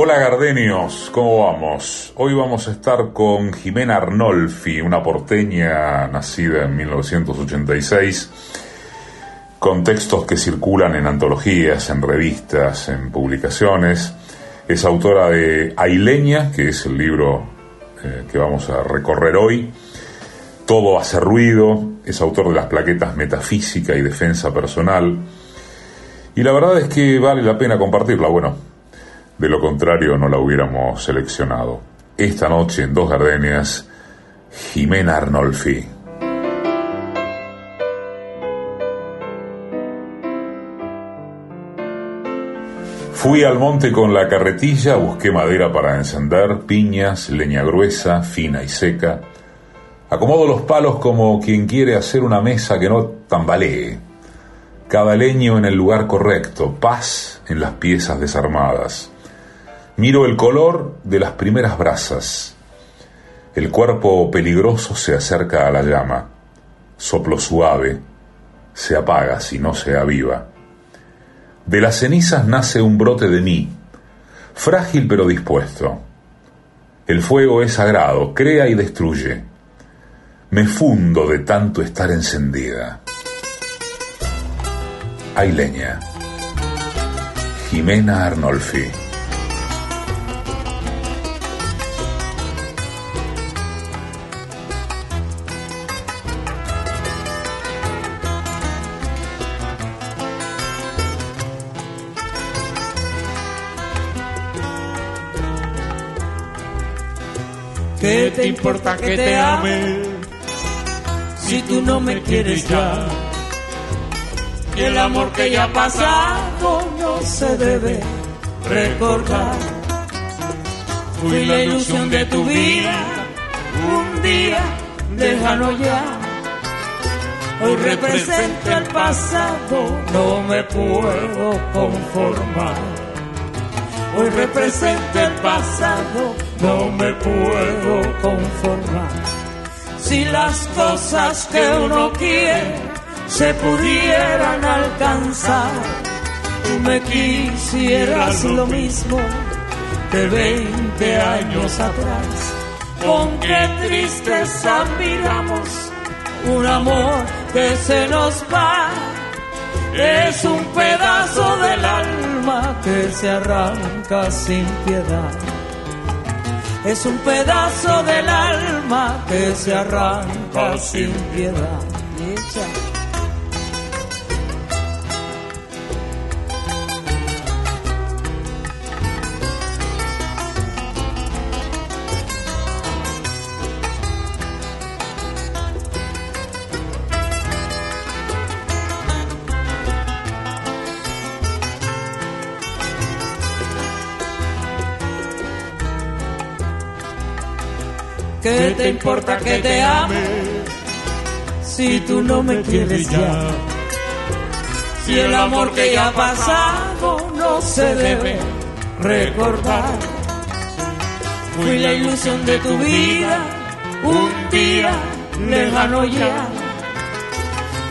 Hola Gardenios, ¿cómo vamos? Hoy vamos a estar con Jimena Arnolfi, una porteña nacida en 1986, con textos que circulan en antologías, en revistas, en publicaciones. Es autora de Aileña, que es el libro eh, que vamos a recorrer hoy. Todo hace ruido, es autor de las plaquetas Metafísica y Defensa Personal. Y la verdad es que vale la pena compartirla. Bueno, de lo contrario, no la hubiéramos seleccionado. Esta noche en Dos Gardenias, Jimena Arnolfi. Fui al monte con la carretilla, busqué madera para encender, piñas, leña gruesa, fina y seca. Acomodo los palos como quien quiere hacer una mesa que no tambalee. Cada leño en el lugar correcto, paz en las piezas desarmadas. Miro el color de las primeras brasas. El cuerpo peligroso se acerca a la llama. Soplo suave. Se apaga si no se aviva. De las cenizas nace un brote de mí, frágil pero dispuesto. El fuego es sagrado, crea y destruye. Me fundo de tanto estar encendida. Hay leña. Jimena Arnolfi. ¿Qué te importa que te ame si tú no me quieres ya? Y el amor que ya ha pasado no se debe recordar. Fui la ilusión de tu vida, un día déjalo ya. Hoy representa el pasado, no me puedo conformar. Hoy representa el pasado, no me puedo conformar. Si las cosas que uno quiere se pudieran alcanzar, tú me quisieras lo mismo que 20 años atrás. Con qué tristeza miramos un amor que se nos va es un pedazo del alma que se arranca sin piedad. Es un pedazo del alma que se arranca sin piedad. ¿Qué te importa que te ame si tú no me quieres ya? Si el amor que ya ha pasado no se debe recordar. Fui la ilusión de tu vida, un día lejano ya.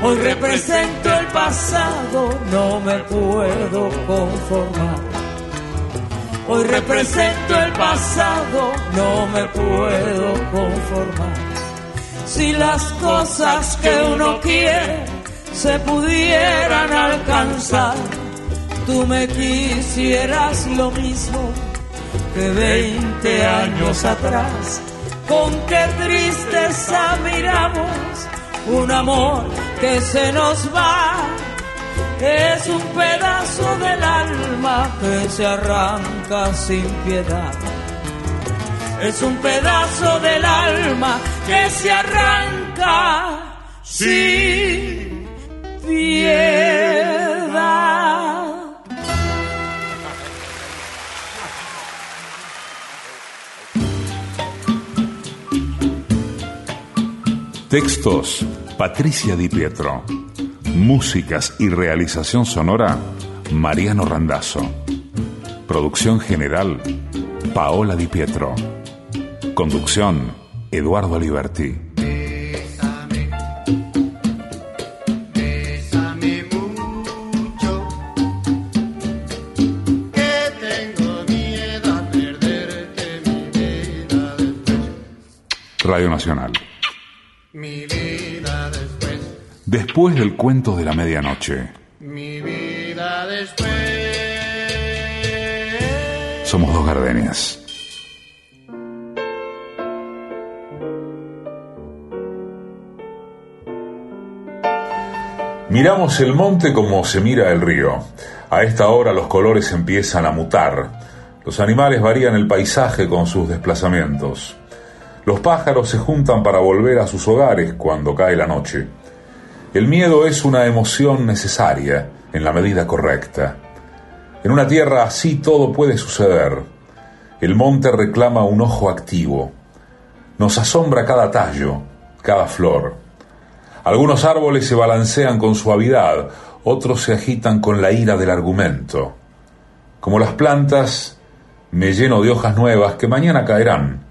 Hoy represento el pasado, no me puedo conformar. Hoy represento el pasado, no me puedo conformar. Si las cosas que uno quiere se pudieran alcanzar, tú me quisieras lo mismo que 20 años atrás. Con qué tristeza miramos un amor que se nos va es un pedazo del alma que se arranca sin piedad. Es un pedazo del alma que se arranca sin piedad. Textos Patricia Di Pietro. Músicas y realización sonora, Mariano Randazzo. Producción general, Paola Di Pietro. Conducción, Eduardo Aliberti. Radio Nacional después. Del cuento de la medianoche. Mi vida después. Somos dos gardenias. Miramos el monte como se mira el río. A esta hora los colores empiezan a mutar. Los animales varían el paisaje con sus desplazamientos. Los pájaros se juntan para volver a sus hogares cuando cae la noche. El miedo es una emoción necesaria en la medida correcta. En una tierra así todo puede suceder. El monte reclama un ojo activo. Nos asombra cada tallo, cada flor. Algunos árboles se balancean con suavidad, otros se agitan con la ira del argumento. Como las plantas, me lleno de hojas nuevas que mañana caerán.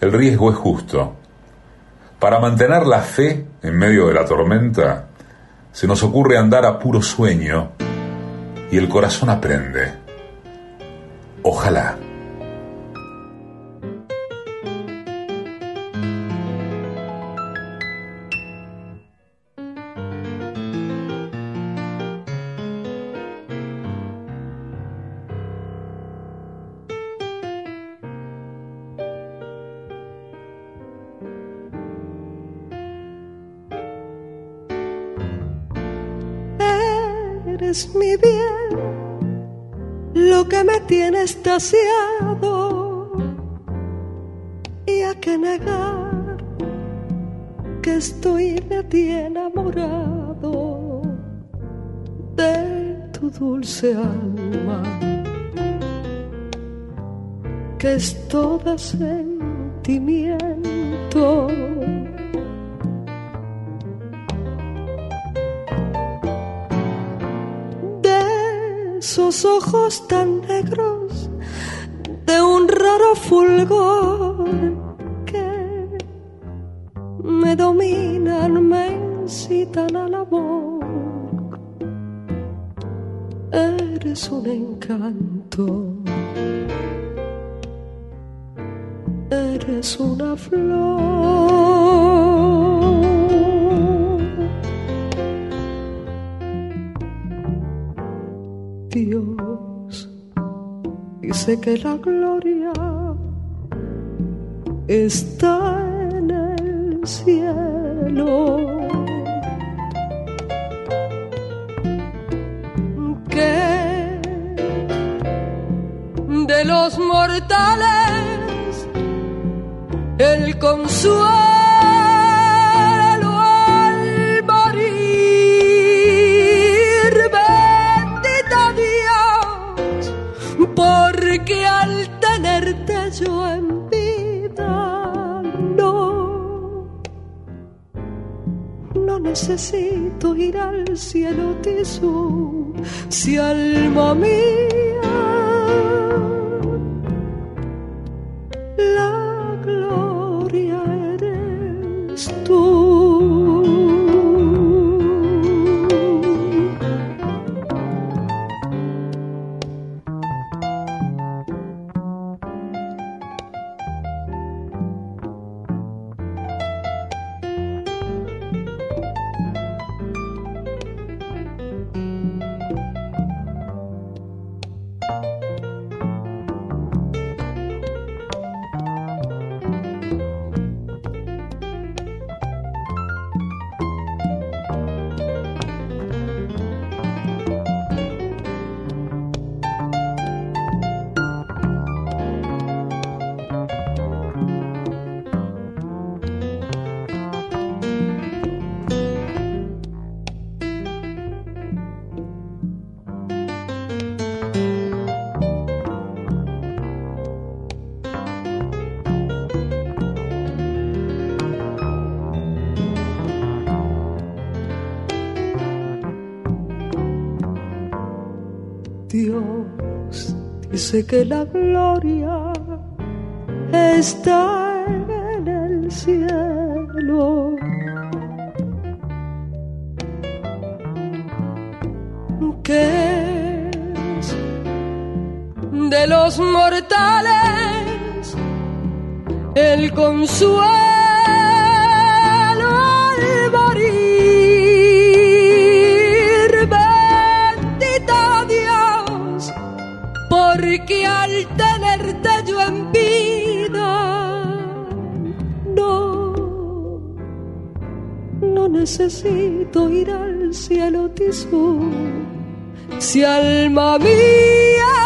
El riesgo es justo. Para mantener la fe en medio de la tormenta, se nos ocurre andar a puro sueño y el corazón aprende. Ojalá. Tiene estasiado y a que negar que estoy de ti enamorado de tu dulce alma. Que es todo sentimiento esos ojos tan negros de un raro fulgor que me dominan, me incitan al amor. Eres un encanto, eres una flor. Dice que la gloria está en el cielo. Que de los mortales el consuelo necesito ir al cielo tisú, si alma mía Sé que la gloria está en el cielo. Que es de los mortales el consuelo necesito ir al cielo tisú. Si alma mía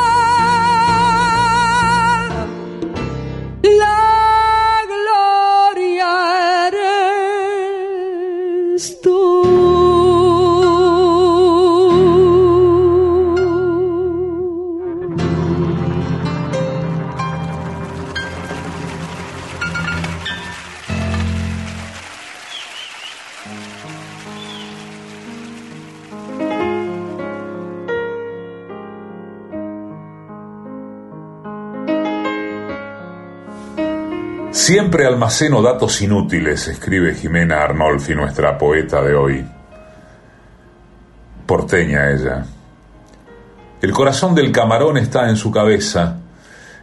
Siempre almaceno datos inútiles, escribe Jimena Arnolfi, nuestra poeta de hoy. Porteña ella. El corazón del camarón está en su cabeza,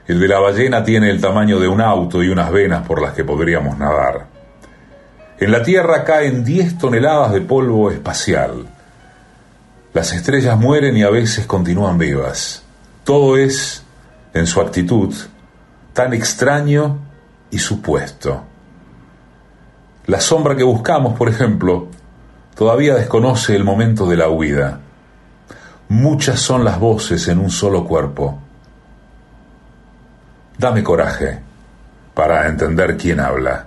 el de la ballena tiene el tamaño de un auto y unas venas por las que podríamos nadar. En la Tierra caen 10 toneladas de polvo espacial. Las estrellas mueren y a veces continúan vivas. Todo es, en su actitud, tan extraño y supuesto. La sombra que buscamos, por ejemplo, todavía desconoce el momento de la huida. Muchas son las voces en un solo cuerpo. Dame coraje para entender quién habla.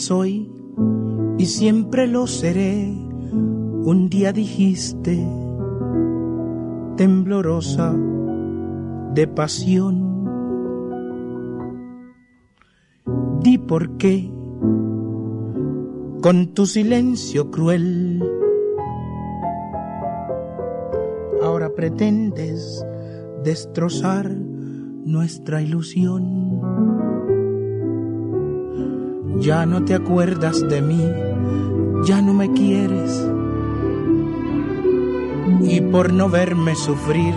Soy y siempre lo seré. Un día dijiste, temblorosa de pasión. Di por qué, con tu silencio cruel, ahora pretendes destrozar nuestra ilusión. Ya no te acuerdas de mí, ya no me quieres. Y por no verme sufrir,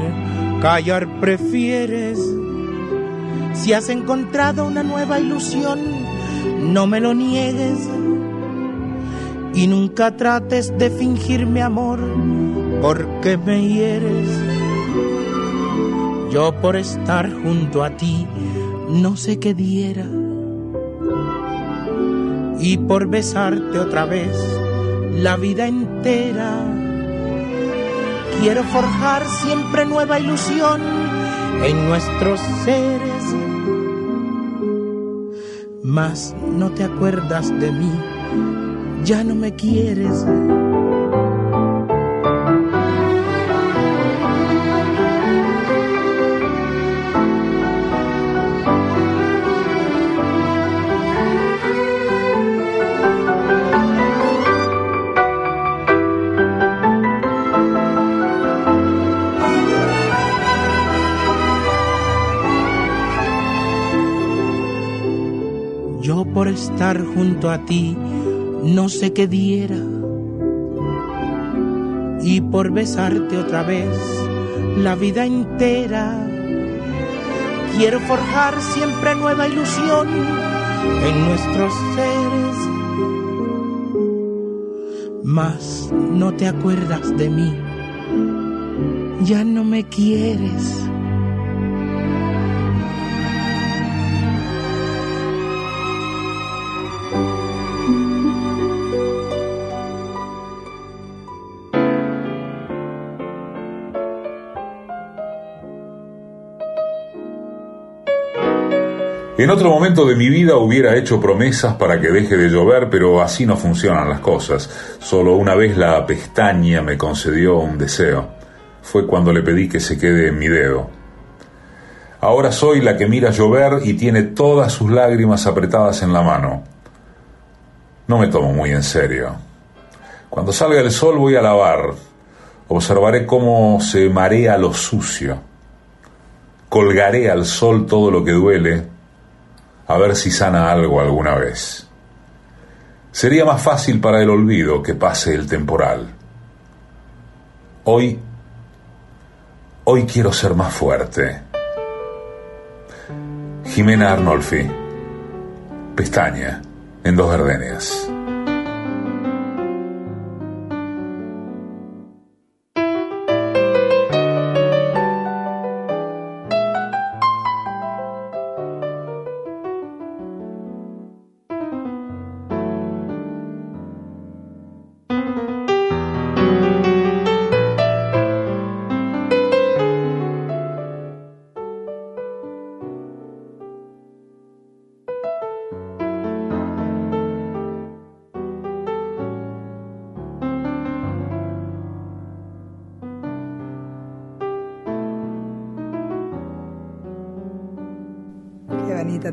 callar prefieres. Si has encontrado una nueva ilusión, no me lo niegues. Y nunca trates de fingir mi amor, porque me hieres. Yo por estar junto a ti, no sé qué diera y por besarte otra vez la vida entera. Quiero forjar siempre nueva ilusión en nuestros seres. Mas no te acuerdas de mí, ya no me quieres. Junto a ti no sé qué diera. Y por besarte otra vez la vida entera. Quiero forjar siempre nueva ilusión en nuestros seres. Mas no te acuerdas de mí. Ya no me quieres. En otro momento de mi vida hubiera hecho promesas para que deje de llover, pero así no funcionan las cosas. Solo una vez la pestaña me concedió un deseo. Fue cuando le pedí que se quede en mi dedo. Ahora soy la que mira llover y tiene todas sus lágrimas apretadas en la mano. No me tomo muy en serio. Cuando salga el sol voy a lavar. Observaré cómo se marea lo sucio. Colgaré al sol todo lo que duele a ver si sana algo alguna vez. Sería más fácil para el olvido que pase el temporal. Hoy, hoy quiero ser más fuerte. Jimena Arnolfi, Pestaña, en dos gardenias.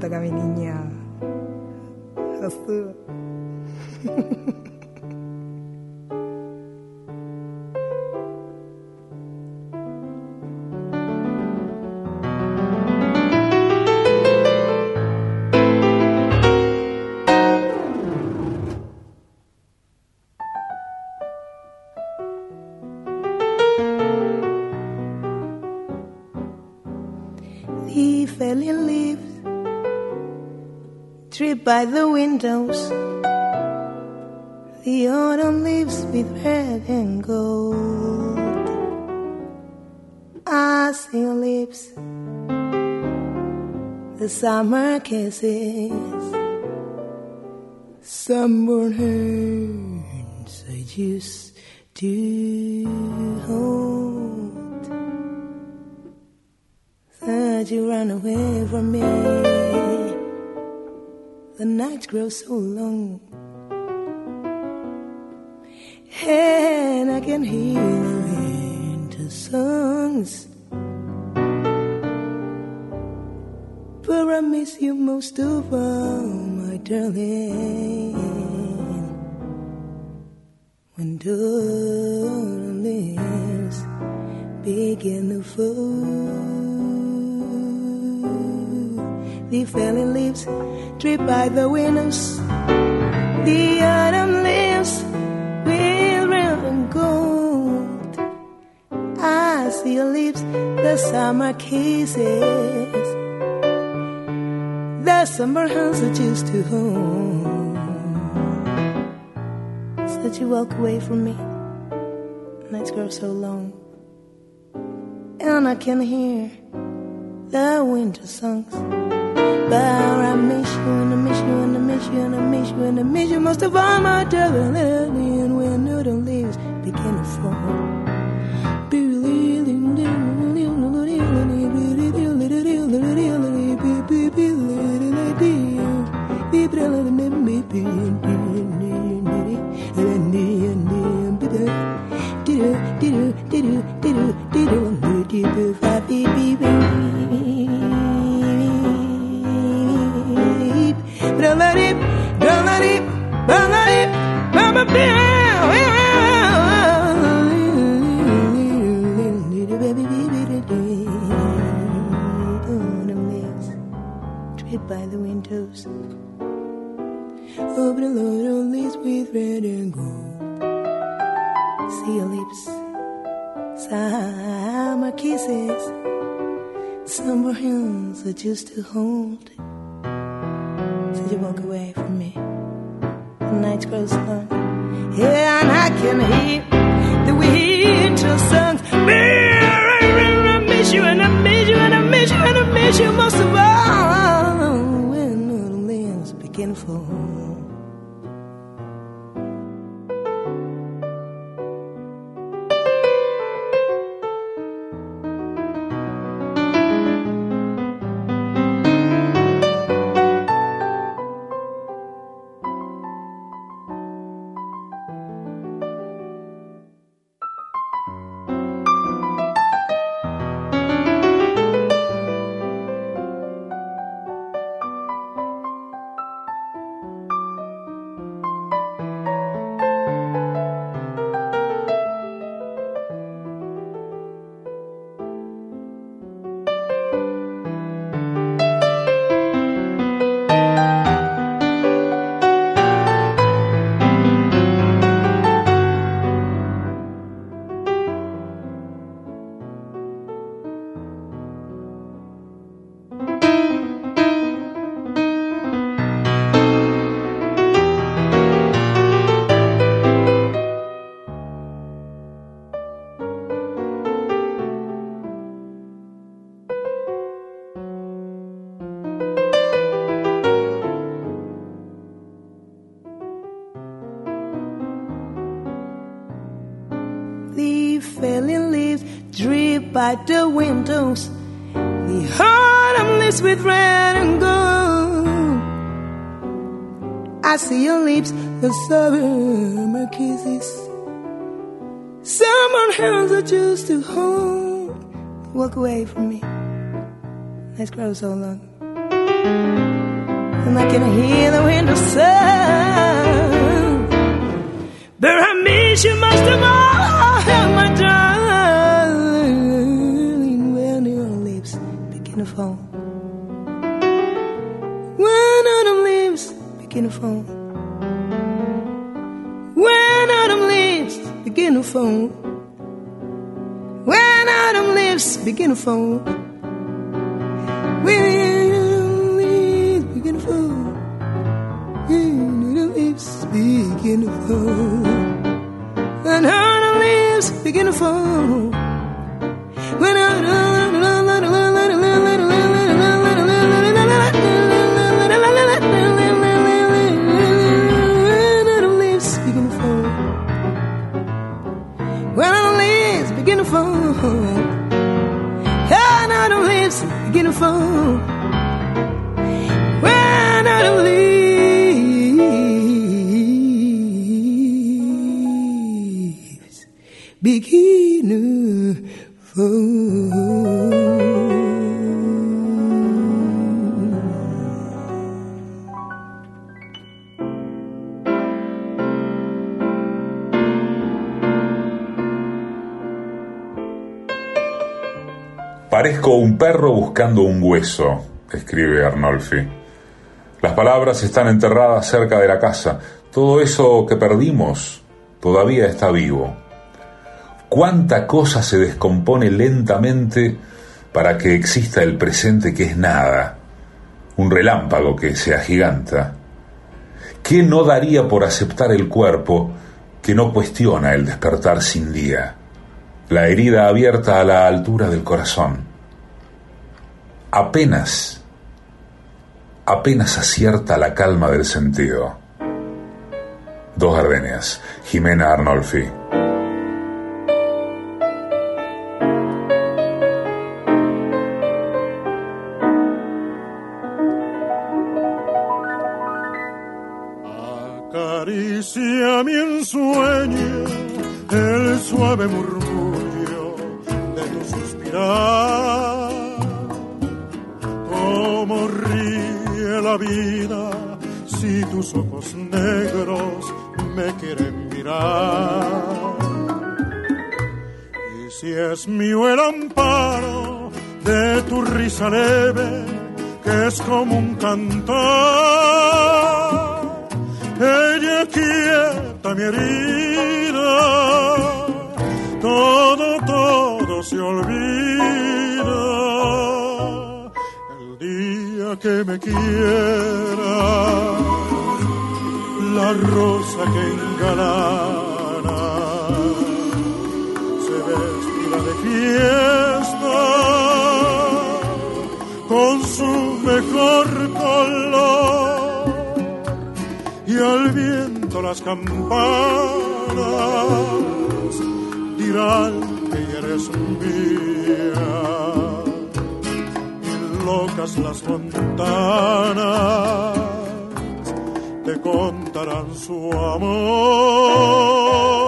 Renata Caminini. By the windows. The autumn leaves with red and gold. I see your lips, the summer kisses, summer hands I used to the nights grow so long. And I can hear the winter songs. But I miss you most of all, my darling. When leaves begin to fall the falling leaves drip by the windows. The autumn leaves will and gold. I see your lips, the summer kisses. The summer hands that used to hold. Said you walk away from me. Nights grow so long. And I can hear the winter songs. But I miss you and I miss you and I miss you and I miss you and I miss you most of all, my darling. And when autumn leaves begin to fall. By the windows. Open a load on these with red and gold. See your lips, summer kisses, summer hands used to hold. Said you walk away from me. The nights grow long. Yeah, and I can hear the winter songs. I miss you and I miss you and I miss you and I miss you most of all. When autumn leaves begin to fall. Summer kisses. Someone hands I choose to hold. Walk away from me. Let's grow so long. And I can hear the window sound. But I miss you most of all, my darling. When your lips begin to fall. When autumn leaves begin to fall. Begin to fall. When autumn leaves begin to fall. When leaves begin to fall. When autumn leaves begin to fall. When autumn leaves begin to fall. beautiful when I leaves begin to. Parezco un perro buscando un hueso, escribe Arnolfi. Las palabras están enterradas cerca de la casa. Todo eso que perdimos todavía está vivo. ¿Cuánta cosa se descompone lentamente para que exista el presente que es nada? Un relámpago que se agiganta. ¿Qué no daría por aceptar el cuerpo que no cuestiona el despertar sin día? La herida abierta a la altura del corazón. Apenas, apenas acierta la calma del sentido. Dos gardenias, Jimena Arnolfi. Acaricia mi ensueño el suave murmullo campanas dirán que eres mía y locas las fontanas te contarán su amor.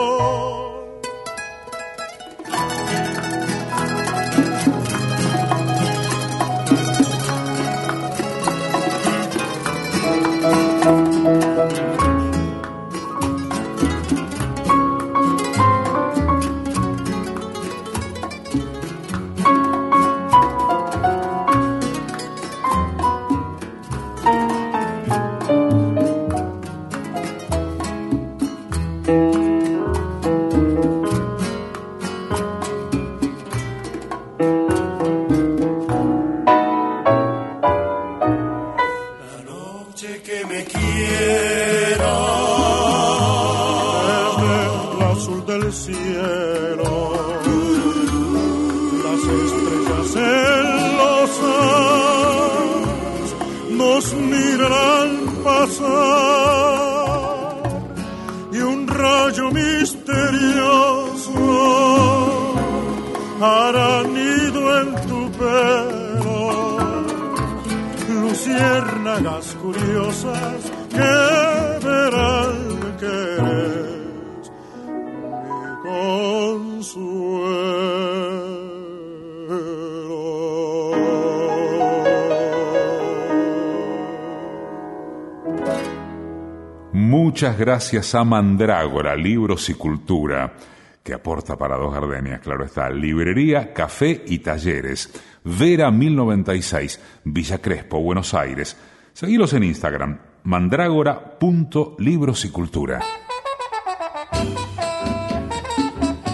Muchas gracias a Mandrágora, Libros y Cultura, que aporta para dos gardenias, claro está. Librería, café y talleres. Vera 1096, Villa Crespo, Buenos Aires. Seguilos en Instagram, mandrágora.libros y cultura.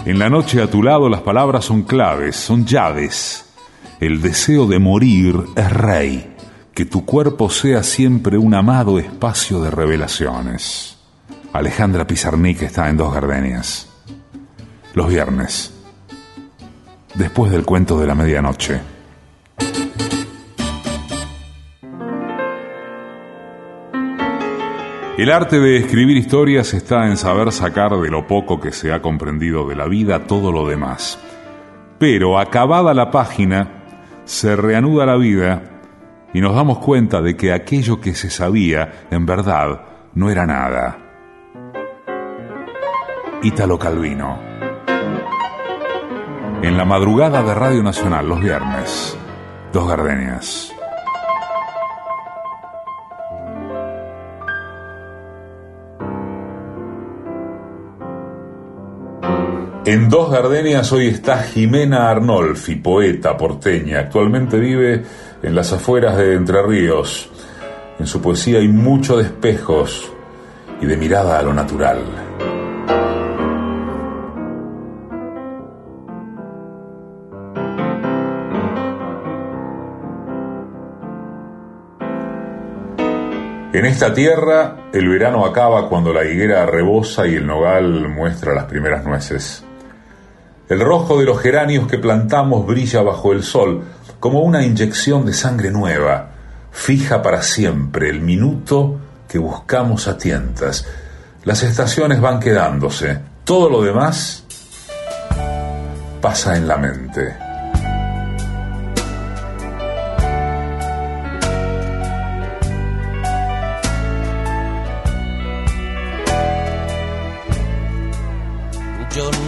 En la noche a tu lado las palabras son claves, son llaves. El deseo de morir es rey que tu cuerpo sea siempre un amado espacio de revelaciones. Alejandra Pizarnik está en Dos Gardenias. Los viernes, después del cuento de la medianoche. El arte de escribir historias está en saber sacar de lo poco que se ha comprendido de la vida todo lo demás. Pero acabada la página, se reanuda la vida y nos damos cuenta de que aquello que se sabía en verdad no era nada. Ítalo Calvino. En la madrugada de Radio Nacional los viernes, Dos Gardenias. En Dos Gardenias hoy está Jimena Arnolfi, poeta porteña. Actualmente vive en las afueras de Entre Ríos. En su poesía hay mucho de espejos y de mirada a lo natural. En esta tierra, el verano acaba cuando la higuera rebosa y el nogal muestra las primeras nueces. El rojo de los geranios que plantamos brilla bajo el sol como una inyección de sangre nueva, fija para siempre el minuto que buscamos a tientas. Las estaciones van quedándose, todo lo demás pasa en la mente.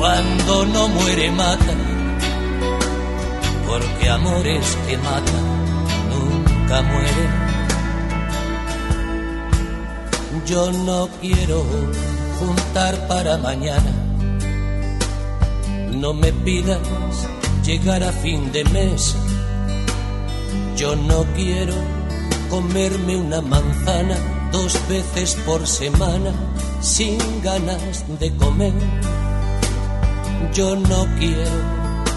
cuando no muere mata, porque amores que matan nunca mueren. Yo no quiero juntar para mañana, no me pidas llegar a fin de mes. Yo no quiero comerme una manzana dos veces por semana sin ganas de comer yo no quiero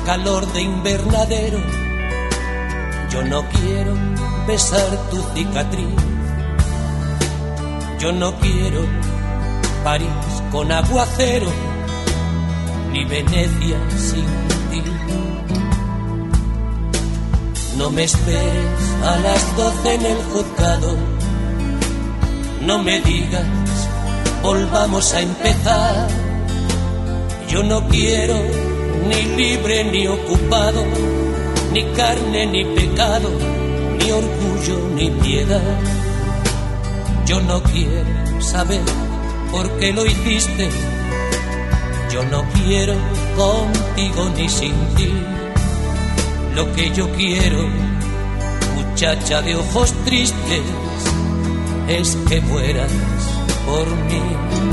calor de invernadero. Yo no quiero besar tu cicatriz. Yo no quiero París con aguacero, ni Venecia sin ti. No me esperes a las doce en el juzgado. No me digas, volvamos a empezar. Yo no quiero ni libre ni ocupado, ni carne ni pecado, ni orgullo ni piedad. Yo no quiero saber por qué lo hiciste. Yo no quiero contigo ni sin ti lo que yo quiero, muchacha de ojos tristes, es que mueras por mí.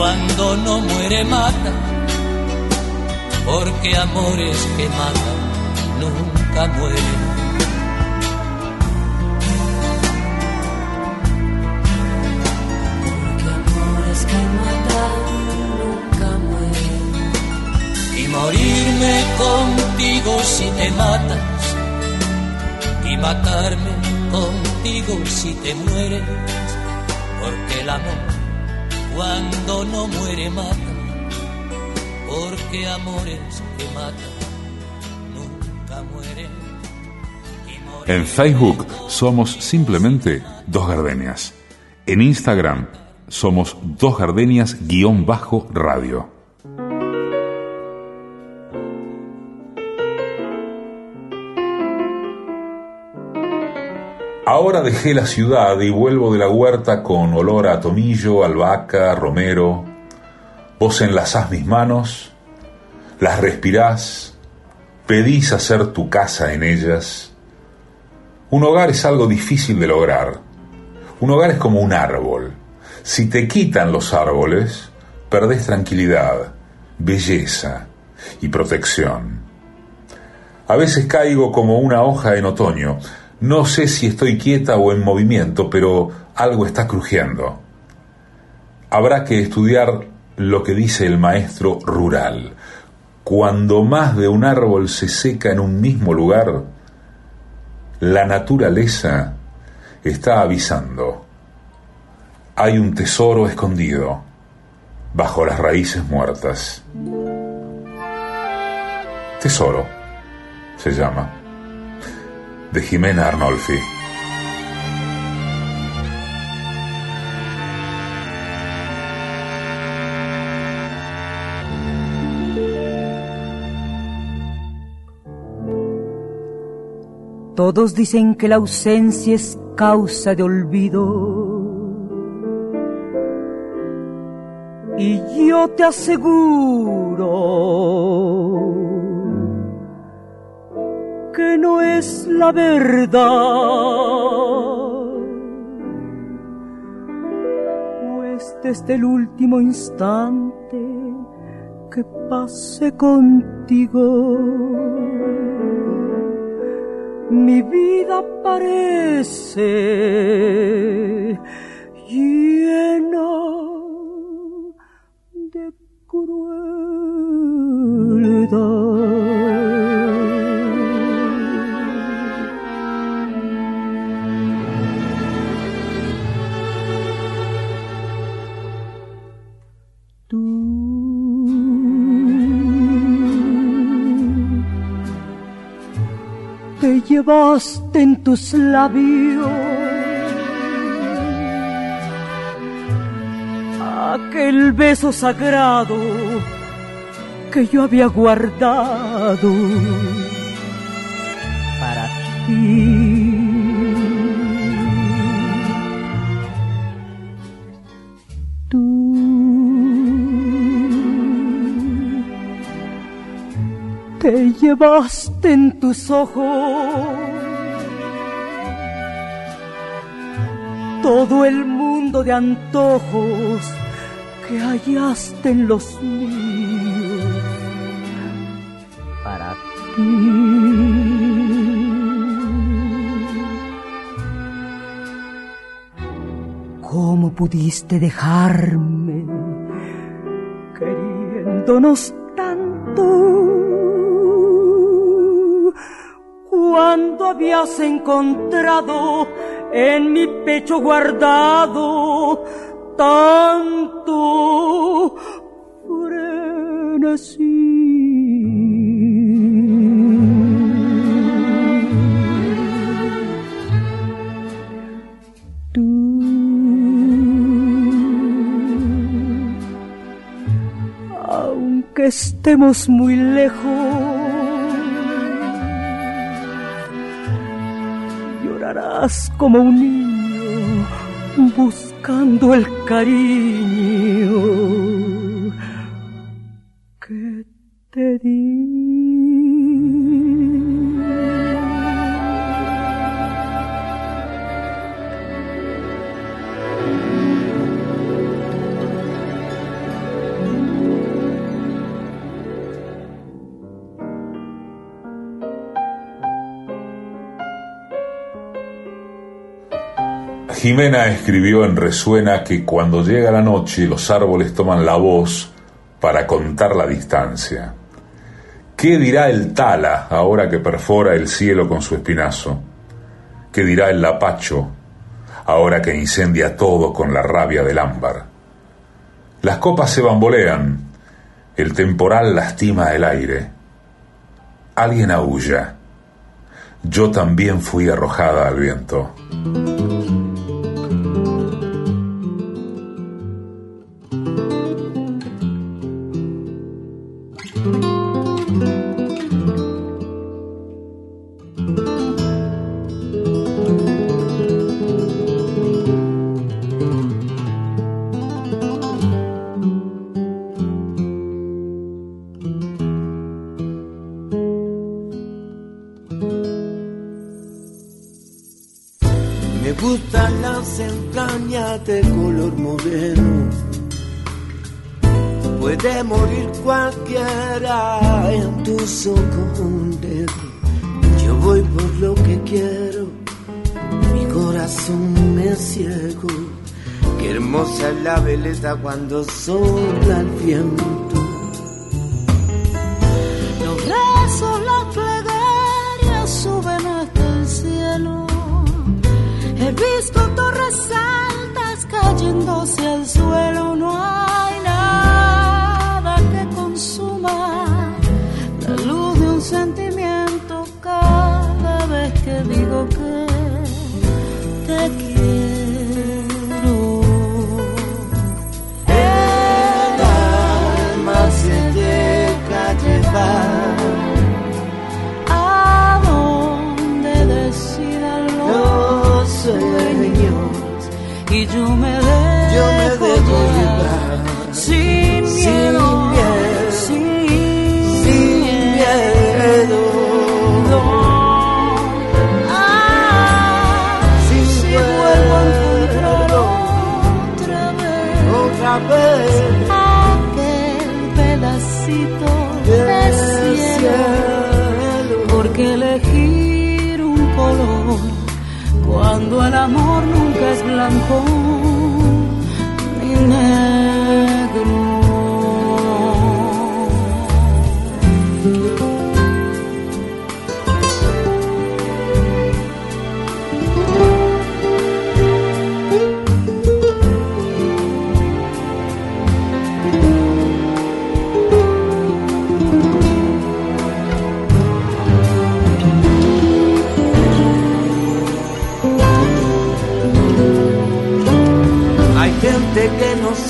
cuando no muere mata, porque amores que matan nunca mueren. morirme contigo si te matas y matarme contigo si te mueres, porque el amor cuando no muere mata, porque amores que matan nunca mueren. En Facebook somos simplemente dos gardenias. En Instagram somos dos gardenias Ahora dejé la ciudad y vuelvo de la huerta con olor a tomillo, albahaca, romero. Vos enlazás mis manos, las respirás, pedís hacer tu casa en ellas. Un hogar es algo difícil de lograr. Un hogar es como un árbol. Si te quitan los árboles, perdés tranquilidad, belleza y protección. A veces caigo como una hoja en otoño, no sé si estoy quieta o en movimiento, pero algo está crujiendo. Habrá que estudiar lo que dice el maestro rural. Cuando más de un árbol se seca en un mismo lugar, la naturaleza está avisando. Hay un tesoro escondido bajo las raíces muertas. Tesoro se llama de Jimena Arnolfi. Todos dicen que la ausencia es causa de olvido. Y yo te aseguro que no es la verdad. Pues desde el último instante que pasé contigo, mi vida parece llena de crueldad. Llevaste en tus labios aquel beso sagrado que yo había guardado para ti. Te llevaste en tus ojos todo el mundo de antojos que hallaste en los míos para ti. ¿Cómo pudiste dejarme queriéndonos Cuando habías encontrado en mi pecho guardado tanto Tú, aunque estemos muy lejos, como un niño buscando el cariño Jimena escribió en Resuena que cuando llega la noche los árboles toman la voz para contar la distancia. ¿Qué dirá el tala ahora que perfora el cielo con su espinazo? ¿Qué dirá el lapacho ahora que incendia todo con la rabia del ámbar? Las copas se bambolean, el temporal lastima el aire. Alguien aúlla. Yo también fui arrojada al viento. Sopla el viento. Los rezos, las plegarias suben hasta el cielo. He visto torres altas cayéndose al suelo. Nunca es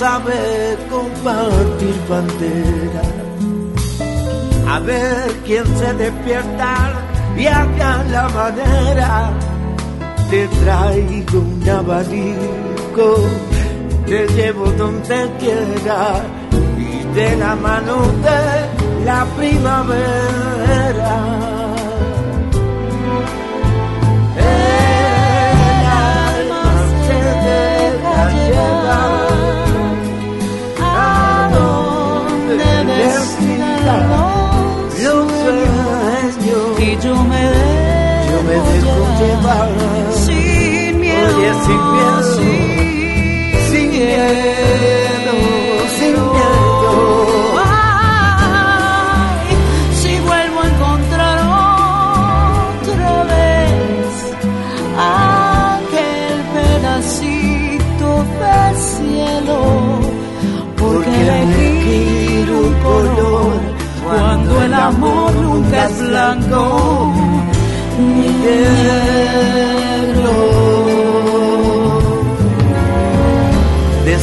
sabe compartir bandera. A ver quién se despierta y haga la manera. Te traigo un abanico, te llevo donde quiera y de la mano de la primavera. sin miedo, sin miedo, sin miedo. Si vuelvo a encontrar otra vez aquel pedacito de cielo, porque le quiero un color cuando el amor nunca es blanco. Yeah.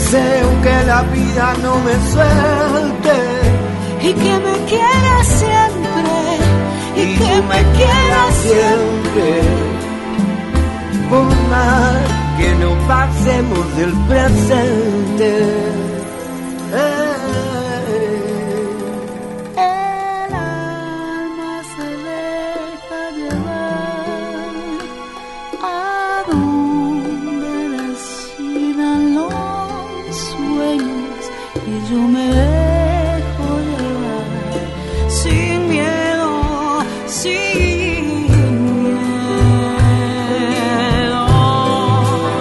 Deseo que la vida no me suelte y que me quiera siempre y, que me quiera siempre. Por más que no pasemos del presente. Yo me dejo llevar sin miedo, sin miedo.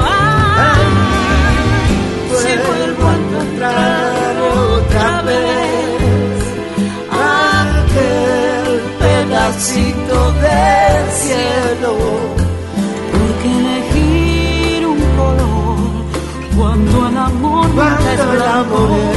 Ay, si vuelvo a encontrar otra vez aquel pedacito del cielo. Porque elegir un color cuando el amor Cuando es el amor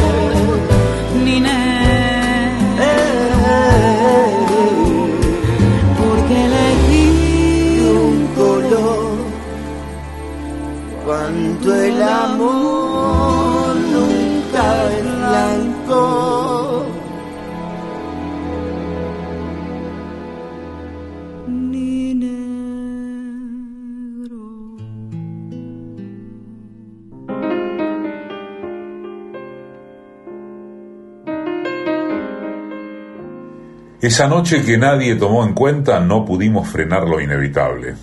Esa noche que nadie tomó en cuenta no pudimos frenar lo inevitable.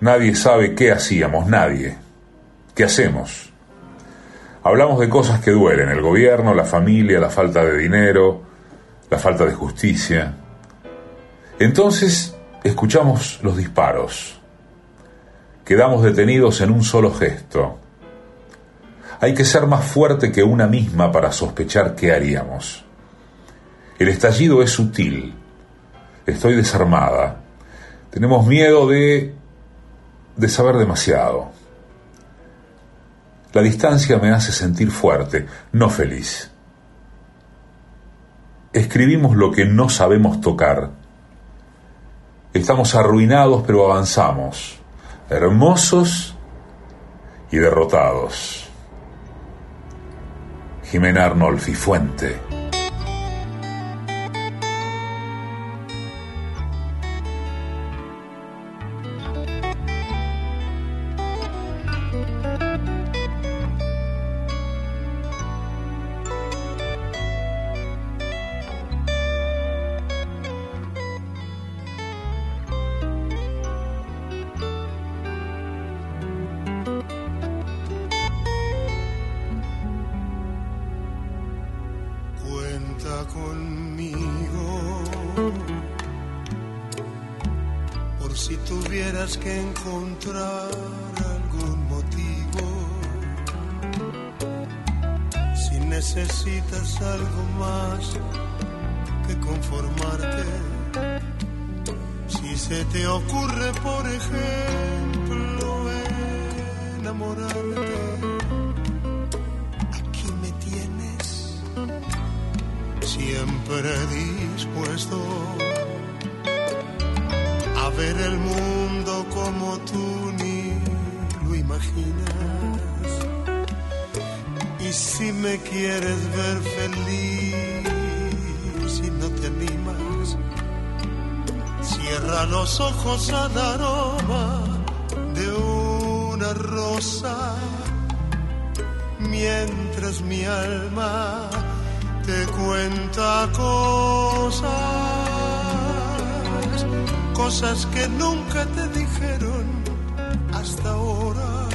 Nadie sabe qué hacíamos, nadie. ¿Qué hacemos? Hablamos de cosas que duelen, el gobierno, la familia, la falta de dinero, la falta de justicia. Entonces escuchamos los disparos. Quedamos detenidos en un solo gesto. Hay que ser más fuerte que una misma para sospechar qué haríamos. El estallido es sutil. Estoy desarmada. Tenemos miedo de de saber demasiado. La distancia me hace sentir fuerte, no feliz. Escribimos lo que no sabemos tocar. Estamos arruinados pero avanzamos, hermosos y derrotados. Jimena Arnolfi Fuente. Te cuenta cosas, cosas que nunca te dijeron hasta ahora.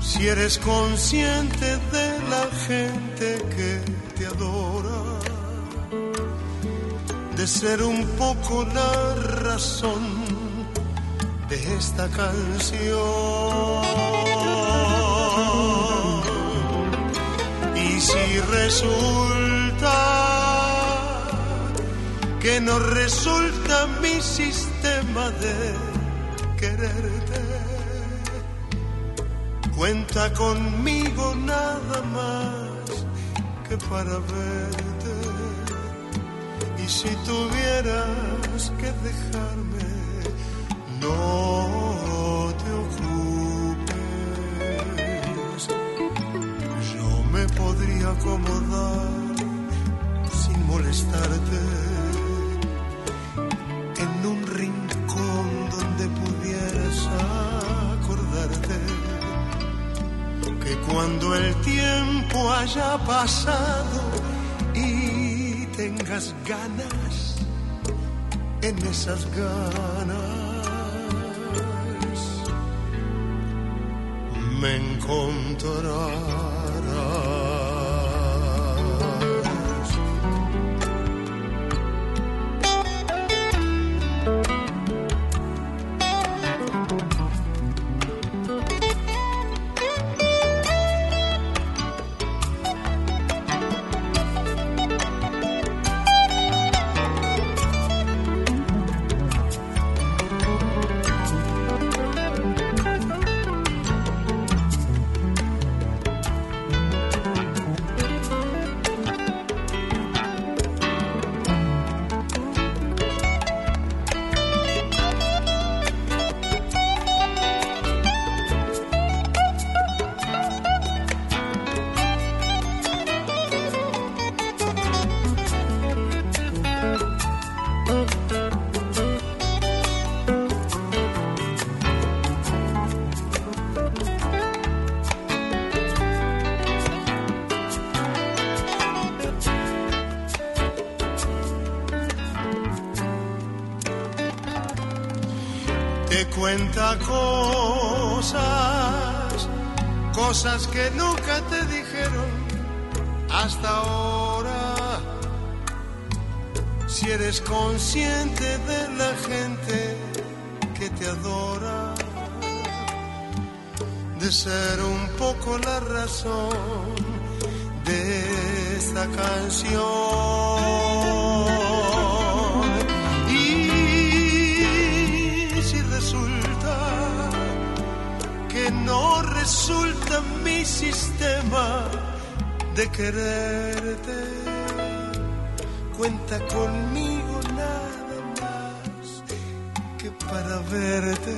Si eres consciente de la gente que te adora, de ser un poco la razón de esta canción. Y si resulta que no resulta mi sistema de quererte, cuenta conmigo nada más que para verte. Y si tuvieras que dejarme, no acomodar sin molestarte en un rincón donde pudieras acordarte que cuando el tiempo haya pasado y tengas ganas, en esas ganas me encontrarás. Que nunca te dijeron hasta ahora. Si eres consciente de la gente que te adora, de ser un poco la razón de esta canción. De quererte, cuenta conmigo nada más que para verte.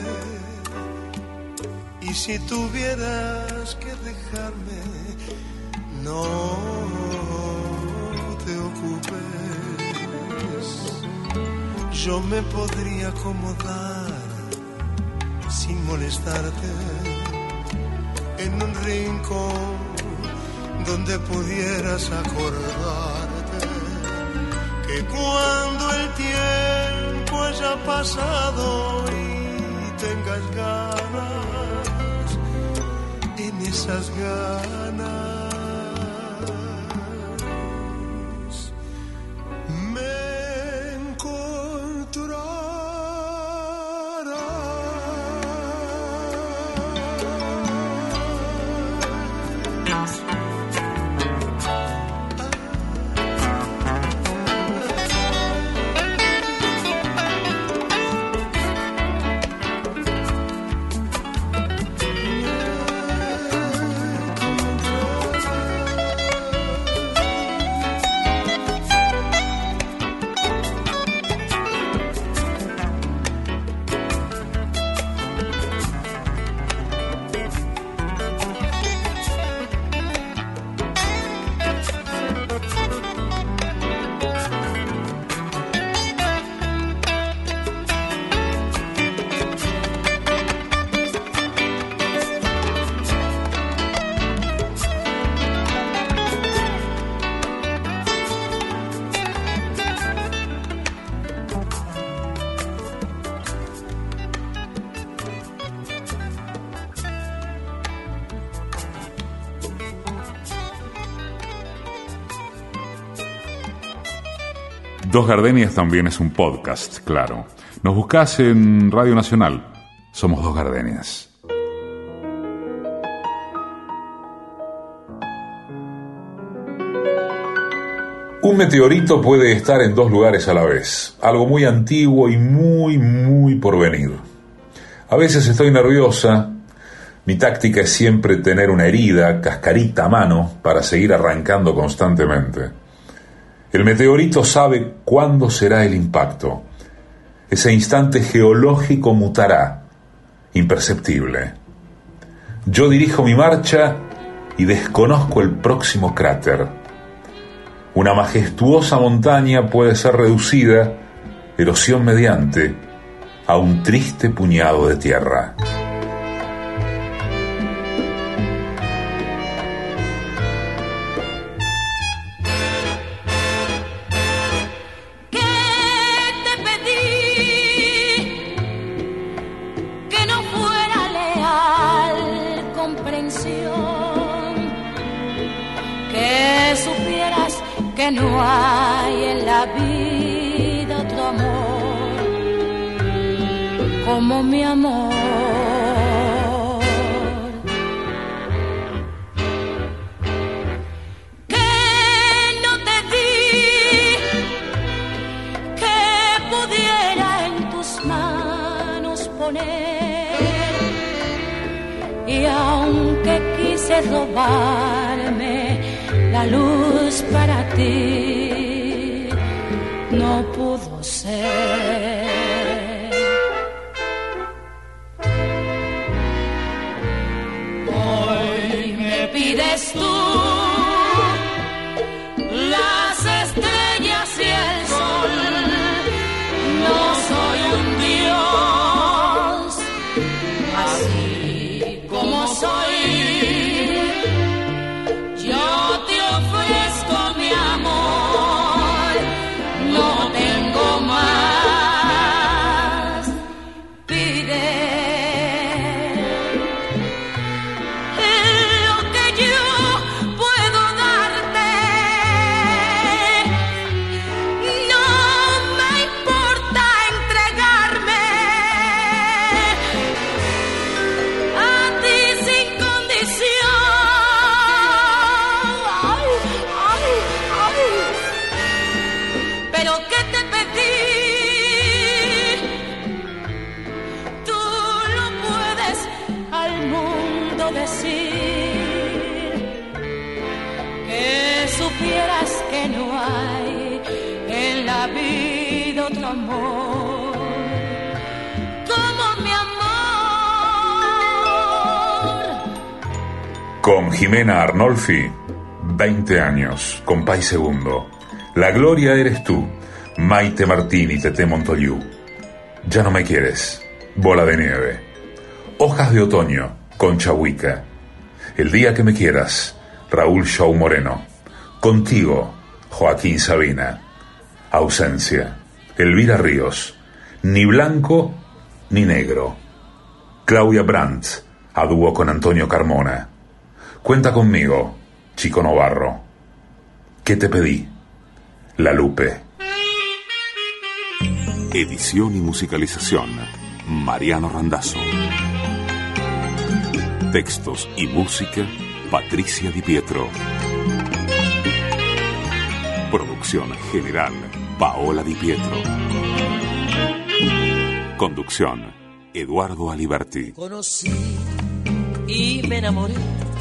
Y si tuvieras que dejarme, no te ocupes. Yo me podría acomodar sin molestarte en un rincón donde pudieras acordarte que cuando el tiempo haya pasado y tengas ganas, en esas ganas Dos Gardenias también es un podcast, claro. Nos buscás en Radio Nacional. Somos Dos Gardenias. Un meteorito puede estar en dos lugares a la vez, algo muy antiguo y muy, muy por venir. A veces estoy nerviosa, mi táctica es siempre tener una herida, cascarita a mano, para seguir arrancando constantemente. El meteorito sabe cuándo será el impacto. Ese instante geológico mutará, imperceptible. Yo dirijo mi marcha y desconozco el próximo cráter. Una majestuosa montaña puede ser reducida, erosión mediante, a un triste puñado de tierra. No hay en la vida otro amor como mi amor. Que no te di que pudiera en tus manos poner y aunque quise robarme la luz para ti Jimena Arnolfi, 20 años, compay segundo. La gloria eres tú, Maite Martín y Tete Montoliu. Ya no me quieres, bola de nieve. Hojas de otoño, Concha Huica. El día que me quieras, Raúl Shaw Moreno. Contigo, Joaquín Sabina. Ausencia, Elvira Ríos. Ni blanco ni negro. Claudia Brandt, a dúo con Antonio Carmona. Cuenta conmigo, Chico Novarro. ¿Qué te pedí? La Lupe. Edición y musicalización, Mariano Randazzo. Textos y música, Patricia Di Pietro. Producción general, Paola Di Pietro. Conducción, Eduardo Aliberti. Conocí y me enamoré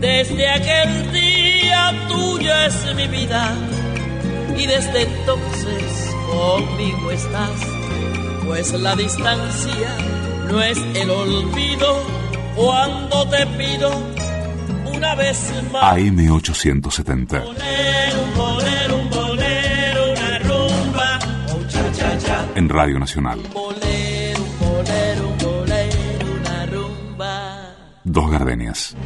desde aquel día tuya es mi vida y desde entonces conmigo estás, pues la distancia no es el olvido cuando te pido una vez más. AM870. una rumba, En Radio Nacional. bolero, bolero, bolero, una rumba. Dos gardenias.